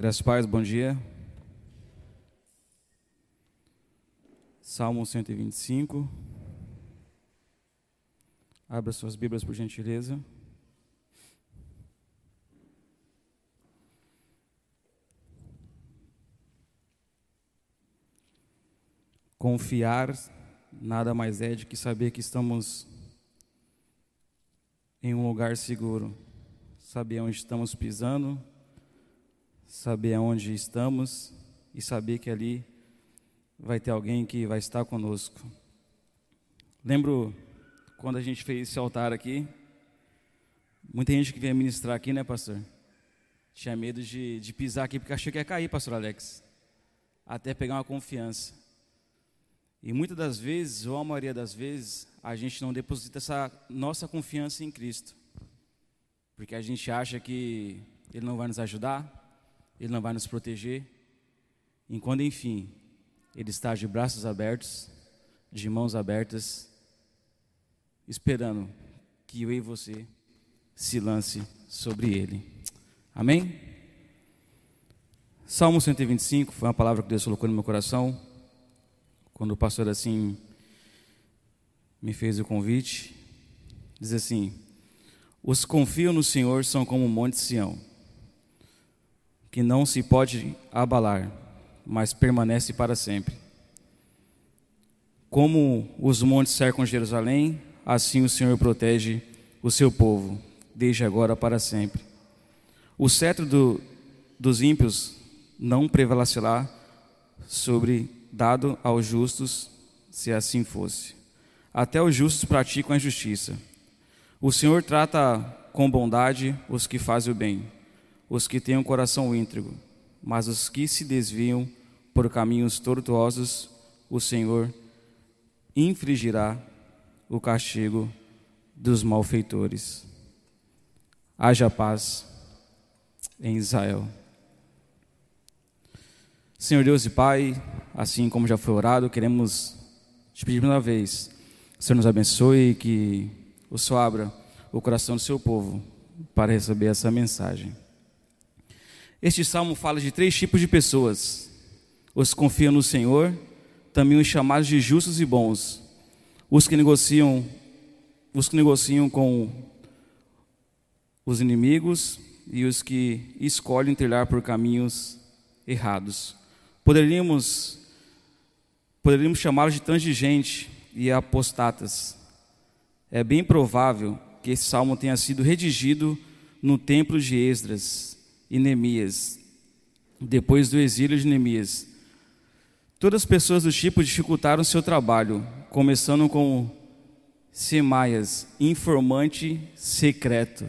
Graças pais, bom dia. Salmo 125. Abra suas Bíblias por gentileza. Confiar nada mais é do que saber que estamos em um lugar seguro, saber onde estamos pisando saber aonde estamos e saber que ali vai ter alguém que vai estar conosco. Lembro quando a gente fez esse altar aqui, muita gente que vinha ministrar aqui, né, pastor? Tinha medo de, de pisar aqui porque achou que ia cair, pastor Alex, até pegar uma confiança. E muitas das vezes, ou a maioria das vezes, a gente não deposita essa nossa confiança em Cristo, porque a gente acha que Ele não vai nos ajudar, ele não vai nos proteger. Enquanto, enfim, Ele está de braços abertos, de mãos abertas, esperando que eu e você se lance sobre Ele. Amém? Salmo 125 foi uma palavra que Deus colocou no meu coração, quando o pastor assim me fez o convite. Diz assim: Os que confiam no Senhor são como o monte Sião que não se pode abalar, mas permanece para sempre. Como os montes cercam Jerusalém, assim o Senhor protege o seu povo, desde agora para sempre. O cetro do, dos ímpios não prevalecerá sobre dado aos justos, se assim fosse. Até os justos praticam a justiça. O Senhor trata com bondade os que fazem o bem os que têm um coração íntegro, mas os que se desviam por caminhos tortuosos, o Senhor infligirá o castigo dos malfeitores. Haja paz em Israel. Senhor Deus e Pai, assim como já foi orado, queremos te pedir uma vez, o Senhor nos abençoe e que o Senhor abra o coração do seu povo para receber essa mensagem. Este salmo fala de três tipos de pessoas: os que confiam no Senhor, também os chamados de justos e bons, os que negociam, os que negociam com os inimigos e os que escolhem trilhar por caminhos errados. Poderíamos poderíamos chamá-los de transigente e apostatas. É bem provável que esse salmo tenha sido redigido no templo de Esdras, e Neemias, depois do exílio de Neemias. Todas as pessoas do tipo dificultaram seu trabalho, começando com Semaias, informante secreto.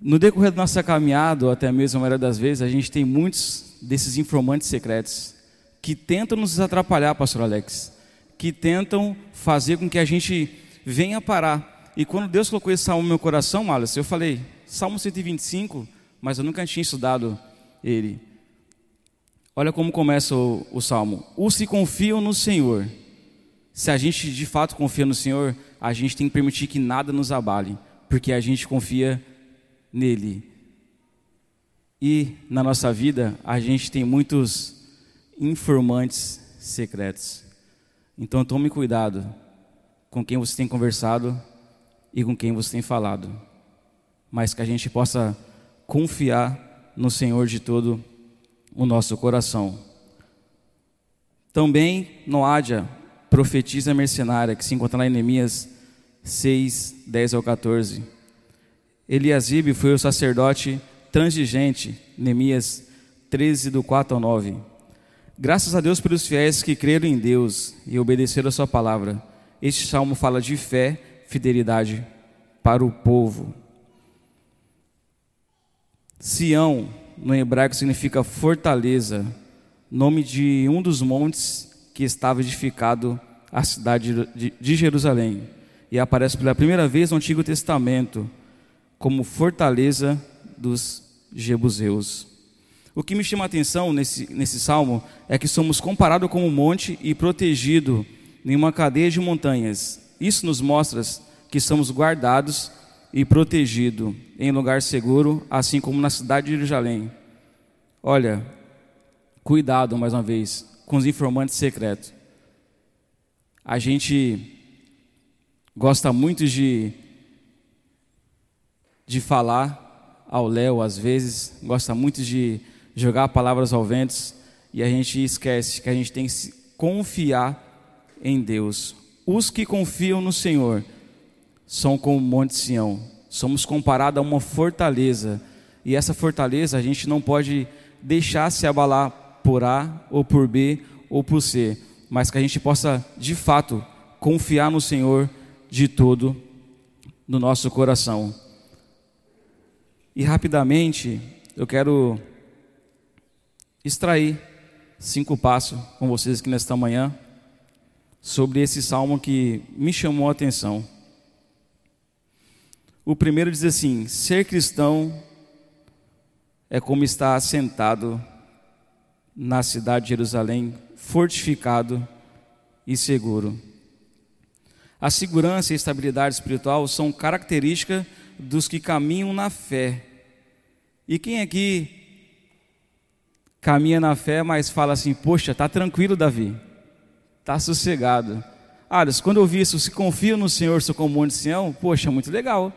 No decorrer da nossa caminhada, ou até mesmo a maioria das vezes, a gente tem muitos desses informantes secretos que tentam nos atrapalhar, pastor Alex, que tentam fazer com que a gente venha parar e quando Deus colocou esse salmo no meu coração, Wallace, eu falei, Salmo 125, mas eu nunca tinha estudado ele. Olha como começa o, o salmo. Os que confiam no Senhor. Se a gente de fato confia no Senhor, a gente tem que permitir que nada nos abale, porque a gente confia nele. E na nossa vida, a gente tem muitos informantes secretos. Então tome cuidado com quem você tem conversado e com quem você tem falado, mas que a gente possa confiar no Senhor de todo o nosso coração. Também Noádia, profetisa mercenária, que se encontra lá em Neemias 6, 10 ao 14. Eliasibe foi o sacerdote transigente, Neemias 13, do 4 ao 9. Graças a Deus pelos fiéis que creram em Deus e obedeceram a sua palavra. Este salmo fala de fé fidelidade para o povo. Sião, no hebraico, significa fortaleza, nome de um dos montes que estava edificado a cidade de Jerusalém. E aparece pela primeira vez no Antigo Testamento como fortaleza dos jebuseus. O que me chama a atenção nesse, nesse salmo é que somos comparados com um monte e protegido em uma cadeia de montanhas. Isso nos mostra que somos guardados e protegido em lugar seguro, assim como na cidade de Jerusalém. Olha, cuidado mais uma vez com os informantes secretos. A gente gosta muito de de falar ao léu às vezes, gosta muito de jogar palavras ao vento e a gente esquece que a gente tem que confiar em Deus. Os que confiam no Senhor são como o Monte Sião. Somos comparados a uma fortaleza. E essa fortaleza a gente não pode deixar se abalar por A ou por B ou por C, mas que a gente possa de fato confiar no Senhor de todo no nosso coração. E rapidamente eu quero extrair cinco passos com vocês aqui nesta manhã sobre esse salmo que me chamou a atenção. O primeiro diz assim: ser cristão é como estar sentado na cidade de Jerusalém, fortificado e seguro. A segurança e a estabilidade espiritual são características dos que caminham na fé. E quem aqui caminha na fé, mas fala assim: Poxa, tá tranquilo, Davi, tá sossegado. Aliás, quando eu vi isso, se confia no Senhor, sou como monte de Sião, poxa, muito legal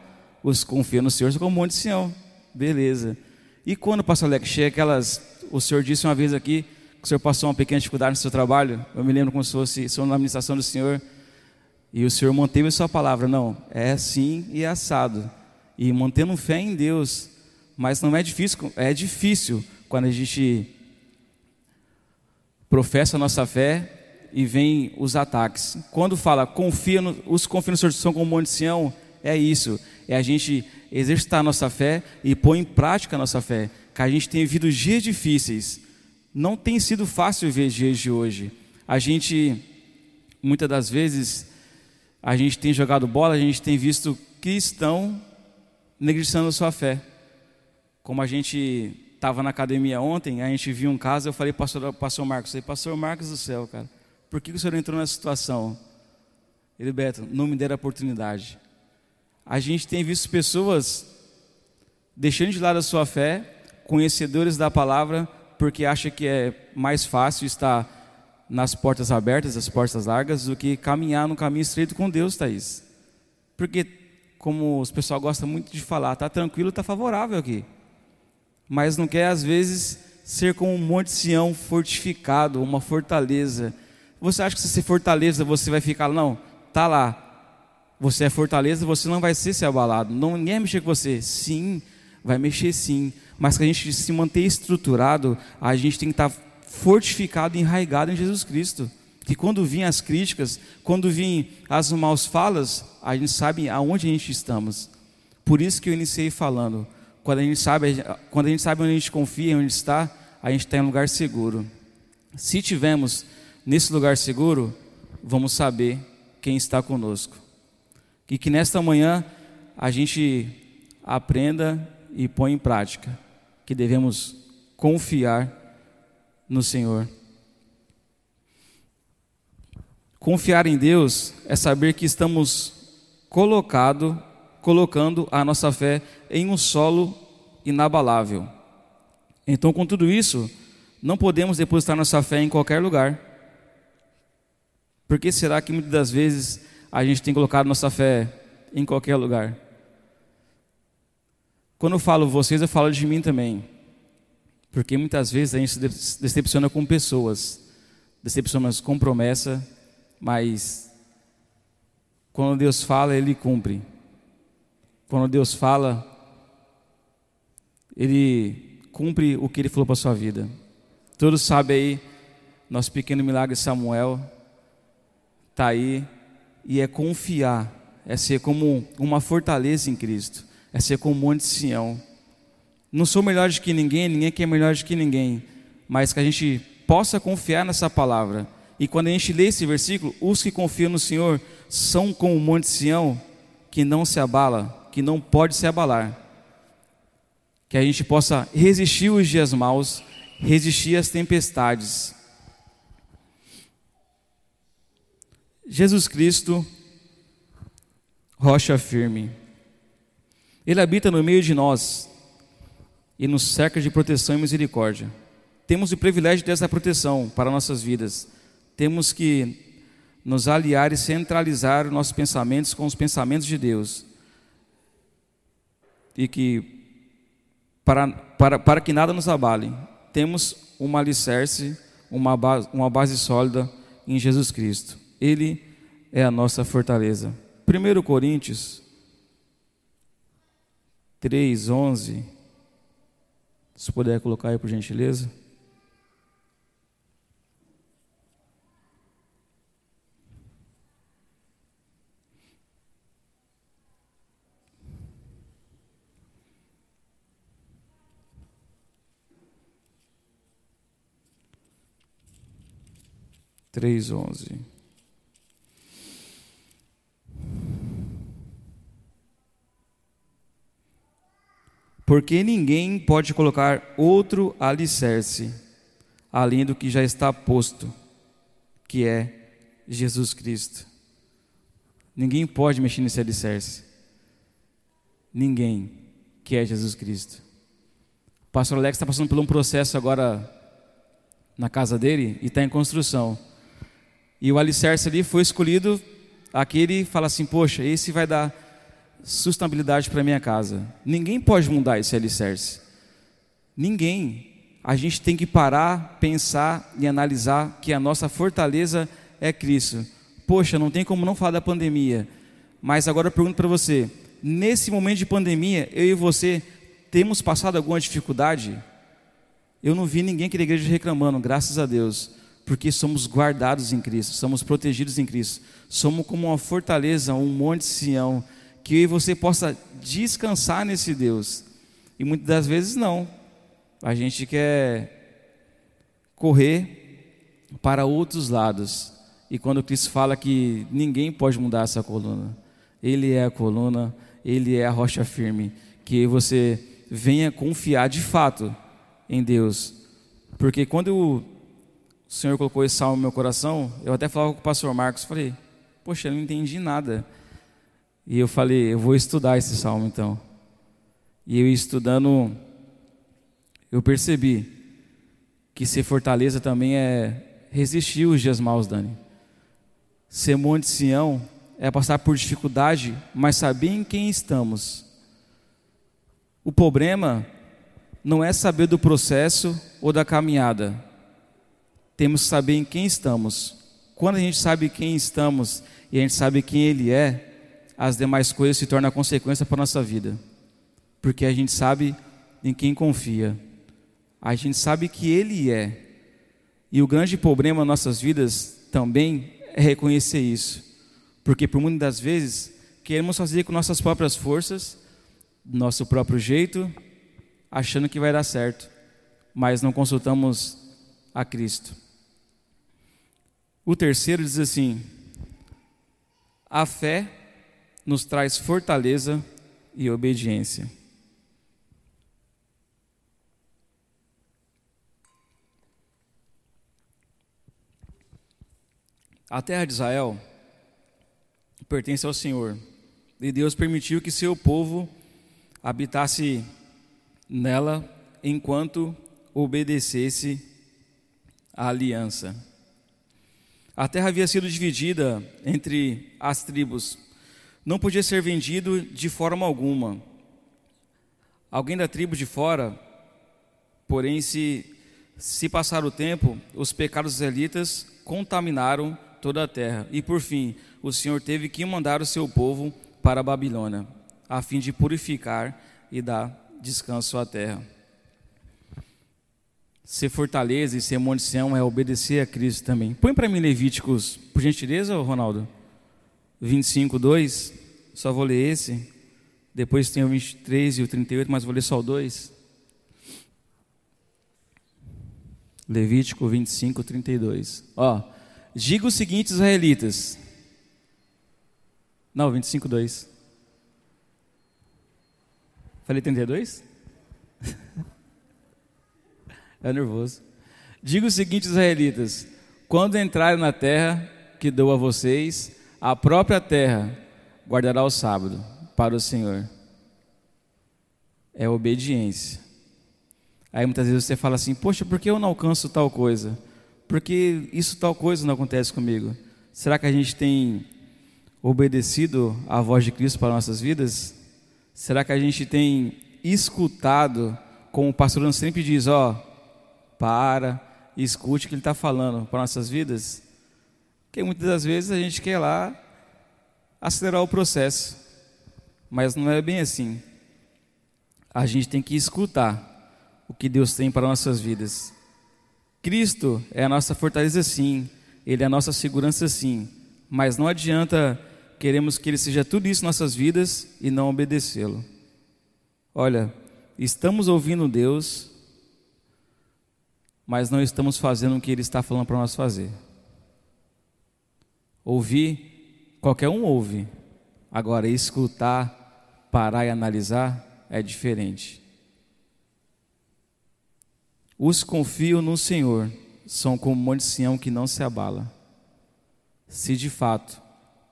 os confia no Senhor como um monte de Sião. Beleza. E quando, pastor Alex, chega aquelas. O senhor disse uma vez aqui que o senhor passou uma pequena dificuldade no seu trabalho. Eu me lembro como se fosse sou na administração do senhor. E o senhor manteve a sua palavra. Não, é assim e é assado. E mantendo fé em Deus. Mas não é difícil, é difícil quando a gente professa a nossa fé e vem os ataques. Quando fala, confia no, os confia no Senhor são como monte de Sião, é isso é a gente exercitar a nossa fé e pôr em prática a nossa fé. Que a gente tem vivido dias difíceis. Não tem sido fácil ver dias de hoje. A gente, muitas das vezes, a gente tem jogado bola, a gente tem visto cristão negligenciando a sua fé. Como a gente estava na academia ontem, a gente viu um caso, eu falei, pastor, pastor Marcos, eu falei, pastor Marcos do céu, cara, por que o senhor entrou nessa situação? Ele, Beto, não me deram a oportunidade a gente tem visto pessoas deixando de lado a sua fé, conhecedores da palavra, porque acha que é mais fácil estar nas portas abertas, as portas largas, do que caminhar no caminho estreito com Deus, Thaís. Porque, como os pessoal gosta muito de falar, está tranquilo, está favorável aqui. Mas não quer, às vezes, ser como um monte de Sião fortificado, uma fortaleza. Você acha que se você fortaleza, você vai ficar, não, tá lá, você é fortaleza, você não vai ser se abalado. Não, ninguém vai mexer com você. Sim, vai mexer sim. Mas que a gente se manter estruturado, a gente tem que estar fortificado e enraigado em Jesus Cristo. Que quando vêm as críticas, quando vêm as maus falas, a gente sabe aonde a gente estamos. Por isso que eu iniciei falando. Quando a gente sabe, quando a gente sabe onde a gente confia, onde está, a gente está em um lugar seguro. Se tivermos nesse lugar seguro, vamos saber quem está conosco. E que nesta manhã a gente aprenda e põe em prática que devemos confiar no Senhor. Confiar em Deus é saber que estamos colocado, colocando a nossa fé em um solo inabalável. Então, com tudo isso, não podemos depositar nossa fé em qualquer lugar. Por que será que muitas das vezes a gente tem colocado nossa fé em qualquer lugar. Quando eu falo vocês, eu falo de mim também. Porque muitas vezes a gente se decepciona com pessoas, decepciona com promessa, mas quando Deus fala, Ele cumpre. Quando Deus fala, Ele cumpre o que Ele falou para a sua vida. Todos sabem aí, nosso pequeno milagre Samuel está aí e é confiar, é ser como uma fortaleza em Cristo, é ser como um monte de Sião. Não sou melhor do que ninguém, ninguém quer melhor do que ninguém, mas que a gente possa confiar nessa palavra. E quando a gente lê esse versículo, os que confiam no Senhor são como o monte de Sião, que não se abala, que não pode se abalar. Que a gente possa resistir os dias maus, resistir às tempestades, Jesus Cristo, rocha firme. Ele habita no meio de nós e nos cerca de proteção e misericórdia. Temos o privilégio dessa proteção para nossas vidas. Temos que nos aliar e centralizar nossos pensamentos com os pensamentos de Deus. E que, para, para, para que nada nos abale, temos uma alicerce, uma base, uma base sólida em Jesus Cristo. Ele é a nossa fortaleza. 1 Coríntios 3, 11. Se puder colocar aí por gentileza. Três onze. Porque ninguém pode colocar outro alicerce além do que já está posto, que é Jesus Cristo. Ninguém pode mexer nesse alicerce. Ninguém, que é Jesus Cristo. O pastor Alex está passando por um processo agora na casa dele e está em construção. E o alicerce ali foi escolhido, aquele fala assim: Poxa, esse vai dar sustentabilidade para minha casa. Ninguém pode mudar esse alicerce. Ninguém. A gente tem que parar, pensar e analisar que a nossa fortaleza é Cristo. Poxa, não tem como não falar da pandemia. Mas agora eu pergunto para você: nesse momento de pandemia, eu e você temos passado alguma dificuldade? Eu não vi ninguém aqui da igreja reclamando, graças a Deus, porque somos guardados em Cristo, somos protegidos em Cristo, somos como uma fortaleza, um monte de Sião que você possa descansar nesse Deus. E muitas das vezes não. A gente quer correr para outros lados. E quando Cristo fala que ninguém pode mudar essa coluna, Ele é a coluna, Ele é a rocha firme, que você venha confiar de fato em Deus. Porque quando o Senhor colocou esse salmo no meu coração, eu até falava com o pastor Marcos, falei, poxa, eu não entendi nada. E eu falei, eu vou estudar esse salmo então. E eu estudando, eu percebi que ser fortaleza também é resistir os dias maus, Dani. Ser monte Sião é passar por dificuldade, mas saber em quem estamos. O problema não é saber do processo ou da caminhada. Temos que saber em quem estamos. Quando a gente sabe quem estamos e a gente sabe quem Ele é, as demais coisas se tornam consequência para a nossa vida. Porque a gente sabe em quem confia. A gente sabe que Ele é. E o grande problema nas nossas vidas também é reconhecer isso. Porque por muitas das vezes queremos fazer com nossas próprias forças, nosso próprio jeito, achando que vai dar certo, mas não consultamos a Cristo. O terceiro diz assim: a fé nos traz fortaleza e obediência. A terra de Israel pertence ao Senhor, e Deus permitiu que seu povo habitasse nela enquanto obedecesse à aliança. A terra havia sido dividida entre as tribos não podia ser vendido de forma alguma. Alguém da tribo de fora, porém, se, se passar o tempo, os pecados israelitas contaminaram toda a terra. E por fim, o Senhor teve que mandar o seu povo para a Babilônia, a fim de purificar e dar descanso à terra. Ser fortaleza e ser munição é obedecer a Cristo também. Põe para mim Levíticos, por gentileza, Ronaldo. 25, 2. Só vou ler esse. Depois tem o 23 e o 38, mas vou ler só o 2. Levítico 25, 32. Ó, diga o seguinte, israelitas. Não, 25, 2. Falei 32? é nervoso. Diga o seguinte, israelitas: quando entrarem na terra que dou a vocês, a própria terra guardará o sábado para o Senhor. é obediência. Aí muitas vezes você fala assim: Poxa, por que eu não alcanço tal coisa? Por que isso tal coisa não acontece comigo? Será que a gente tem obedecido à voz de Cristo para nossas vidas? Será que a gente tem escutado, como o pastor sempre diz: Ó, para, escute o que ele está falando para nossas vidas? Porque muitas das vezes a gente quer lá acelerar o processo, mas não é bem assim. A gente tem que escutar o que Deus tem para nossas vidas. Cristo é a nossa fortaleza, sim, Ele é a nossa segurança, sim, mas não adianta queremos que Ele seja tudo isso em nossas vidas e não obedecê-lo. Olha, estamos ouvindo Deus, mas não estamos fazendo o que Ele está falando para nós fazer. Ouvir, qualquer um ouve, agora escutar, parar e analisar é diferente. Os que confiam no Senhor são como o monte Sião que não se abala. Se de fato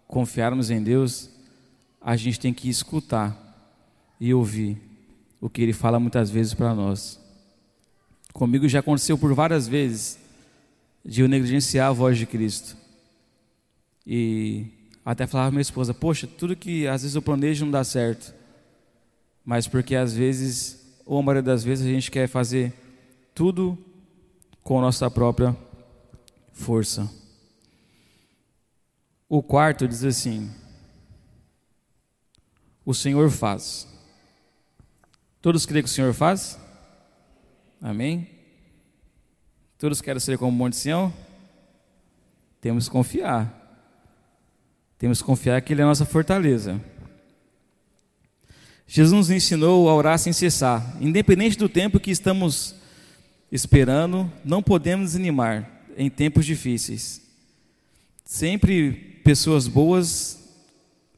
confiarmos em Deus, a gente tem que escutar e ouvir o que Ele fala muitas vezes para nós. Comigo já aconteceu por várias vezes de eu negligenciar a voz de Cristo. E até falava minha esposa: Poxa, tudo que às vezes eu planejo não dá certo. Mas porque às vezes, ou a maioria das vezes, a gente quer fazer tudo com nossa própria força. O quarto diz assim: O Senhor faz. Todos creem que o Senhor faz? Amém? Todos querem ser como o Monte Sião? Temos que confiar. Temos que confiar que Ele é a nossa fortaleza. Jesus nos ensinou a orar sem cessar, independente do tempo que estamos esperando, não podemos desanimar em tempos difíceis. Sempre pessoas boas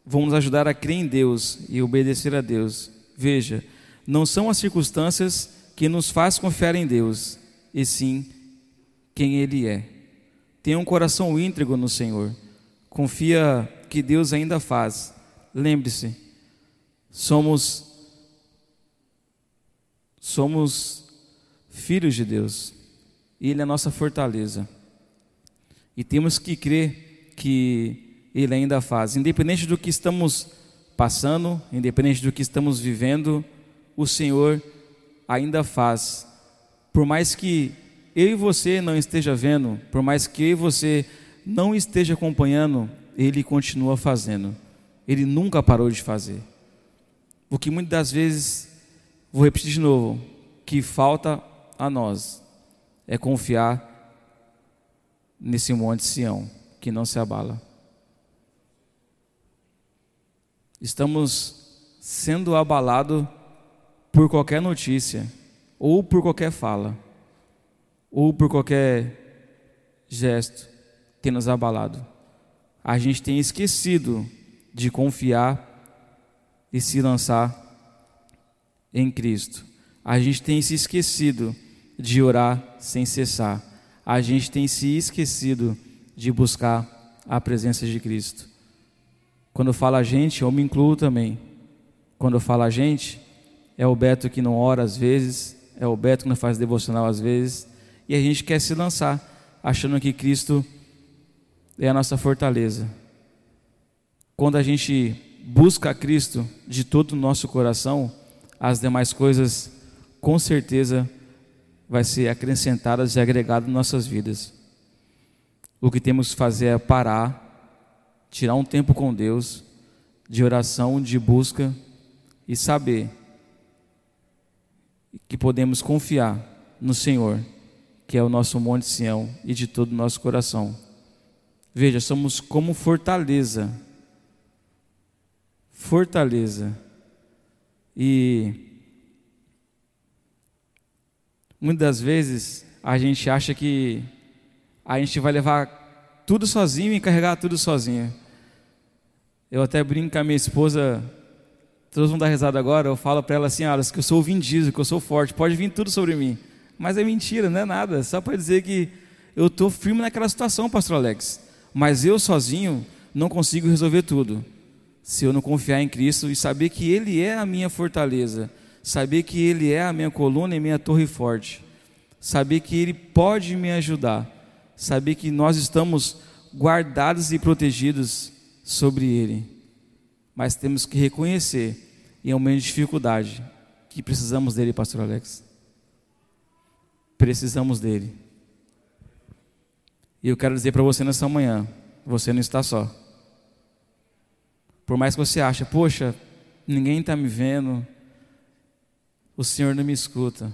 vão nos ajudar a crer em Deus e obedecer a Deus. Veja, não são as circunstâncias que nos faz confiar em Deus, e sim quem Ele é. Tenha um coração íntegro no Senhor. Confia que Deus ainda faz. Lembre-se, somos somos filhos de Deus. Ele é a nossa fortaleza. E temos que crer que Ele ainda faz, independente do que estamos passando, independente do que estamos vivendo, o Senhor ainda faz. Por mais que eu e você não esteja vendo, por mais que eu e você não esteja acompanhando, Ele continua fazendo. Ele nunca parou de fazer. O que muitas das vezes, vou repetir de novo, que falta a nós é confiar nesse monte Sião, que não se abala. Estamos sendo abalados por qualquer notícia, ou por qualquer fala, ou por qualquer gesto que nos abalado. A gente tem esquecido de confiar e se lançar em Cristo. A gente tem se esquecido de orar sem cessar. A gente tem se esquecido de buscar a presença de Cristo. Quando eu falo a gente, eu me incluo também. Quando eu falo a gente, é o Beto que não ora às vezes, é o Beto que não faz devocional às vezes, e a gente quer se lançar, achando que Cristo é a nossa fortaleza. Quando a gente busca a Cristo de todo o nosso coração, as demais coisas com certeza vai ser acrescentadas e agregadas em nossas vidas. O que temos que fazer é parar, tirar um tempo com Deus, de oração, de busca e saber que podemos confiar no Senhor, que é o nosso monte Sião e de todo o nosso coração. Veja, somos como fortaleza. Fortaleza. E Muitas das vezes a gente acha que a gente vai levar tudo sozinho e carregar tudo sozinho. Eu até brinco com a minha esposa, todos vão dar risada agora, eu falo para ela assim, ah, que eu sou o que eu sou forte, pode vir tudo sobre mim. Mas é mentira, não é nada, só para dizer que eu estou firme naquela situação, pastor Alex. Mas eu sozinho não consigo resolver tudo. Se eu não confiar em Cristo e saber que Ele é a minha fortaleza, saber que Ele é a minha coluna e minha torre forte, saber que Ele pode me ajudar, saber que nós estamos guardados e protegidos sobre Ele. Mas temos que reconhecer, em um momento de dificuldade, que precisamos dele, Pastor Alex. Precisamos dele. E eu quero dizer para você nessa manhã: você não está só. Por mais que você ache, poxa, ninguém está me vendo, o Senhor não me escuta,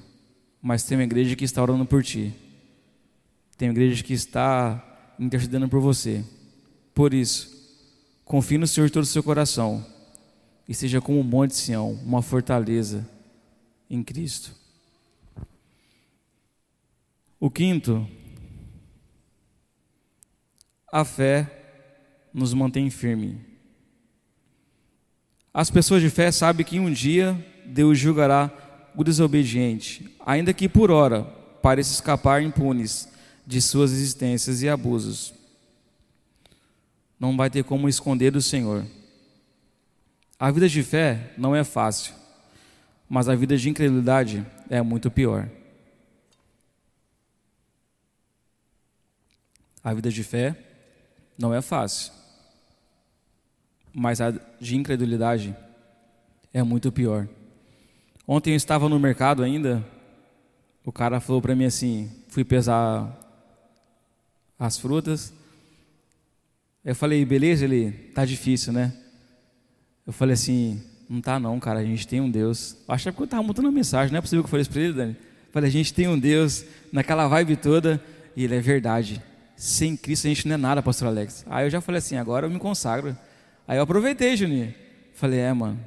mas tem uma igreja que está orando por ti, tem uma igreja que está intercedendo por você. Por isso, confie no Senhor de todo o seu coração e seja como um monte de Sião, uma fortaleza em Cristo. O quinto, a fé nos mantém firme. As pessoas de fé sabem que um dia Deus julgará o desobediente, ainda que por hora pareça escapar impunes de suas existências e abusos. Não vai ter como esconder do Senhor. A vida de fé não é fácil, mas a vida de incredulidade é muito pior. A vida de fé não é fácil, mas a de incredulidade é muito pior. Ontem eu estava no mercado ainda, o cara falou para mim assim, fui pesar as frutas. Eu falei, beleza? Ele, tá difícil, né? Eu falei assim, não tá não, cara, a gente tem um Deus. Eu acho que eu estava montando uma mensagem, não é possível que eu falei isso para ele, Dani. Eu falei, a gente tem um Deus, naquela vibe toda, e ele é verdade. Sem Cristo a gente não é nada, pastor Alex. Aí eu já falei assim, agora eu me consagro. Aí eu aproveitei, Juninho. Falei, é, mano.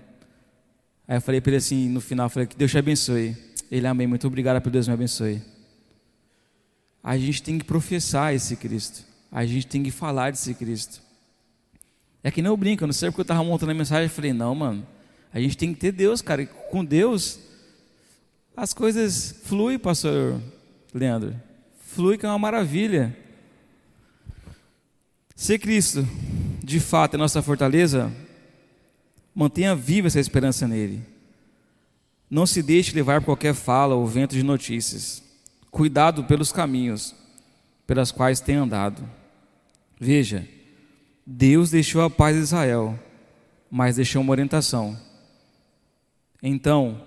Aí eu falei para ele assim, no final, falei, que Deus te abençoe. Ele, amém, muito obrigado por Deus me abençoe. A gente tem que professar esse Cristo. A gente tem que falar desse Cristo. É que nem eu brinco, eu não sei porque eu estava montando a mensagem, eu falei, não, mano, a gente tem que ter Deus, cara. Com Deus, as coisas fluem, pastor Leandro. Flui que é uma maravilha. Ser Cristo de fato é nossa fortaleza, mantenha viva essa esperança nele. Não se deixe levar por qualquer fala ou vento de notícias. Cuidado pelos caminhos pelas quais tem andado. Veja, Deus deixou a paz de Israel, mas deixou uma orientação. Então,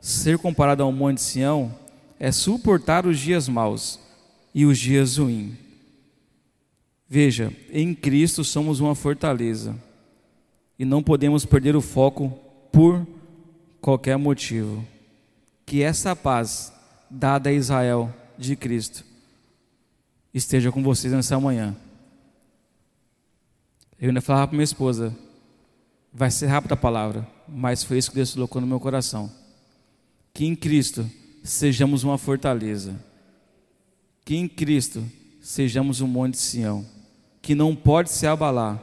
ser comparado ao monte de Sião é suportar os dias maus e os dias ruins. Veja, em Cristo somos uma fortaleza e não podemos perder o foco por qualquer motivo. Que essa paz dada a Israel de Cristo esteja com vocês nessa manhã. Eu ainda falava para minha esposa, vai ser rápida a palavra, mas foi isso que Deus colocou no meu coração. Que em Cristo sejamos uma fortaleza. Que em Cristo sejamos um monte de Sião que não pode se abalar.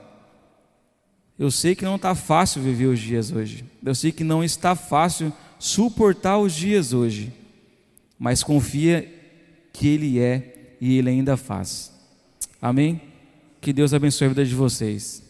Eu sei que não está fácil viver os dias hoje. Eu sei que não está fácil suportar os dias hoje. Mas confia que Ele é e Ele ainda faz. Amém? Que Deus abençoe a vida de vocês.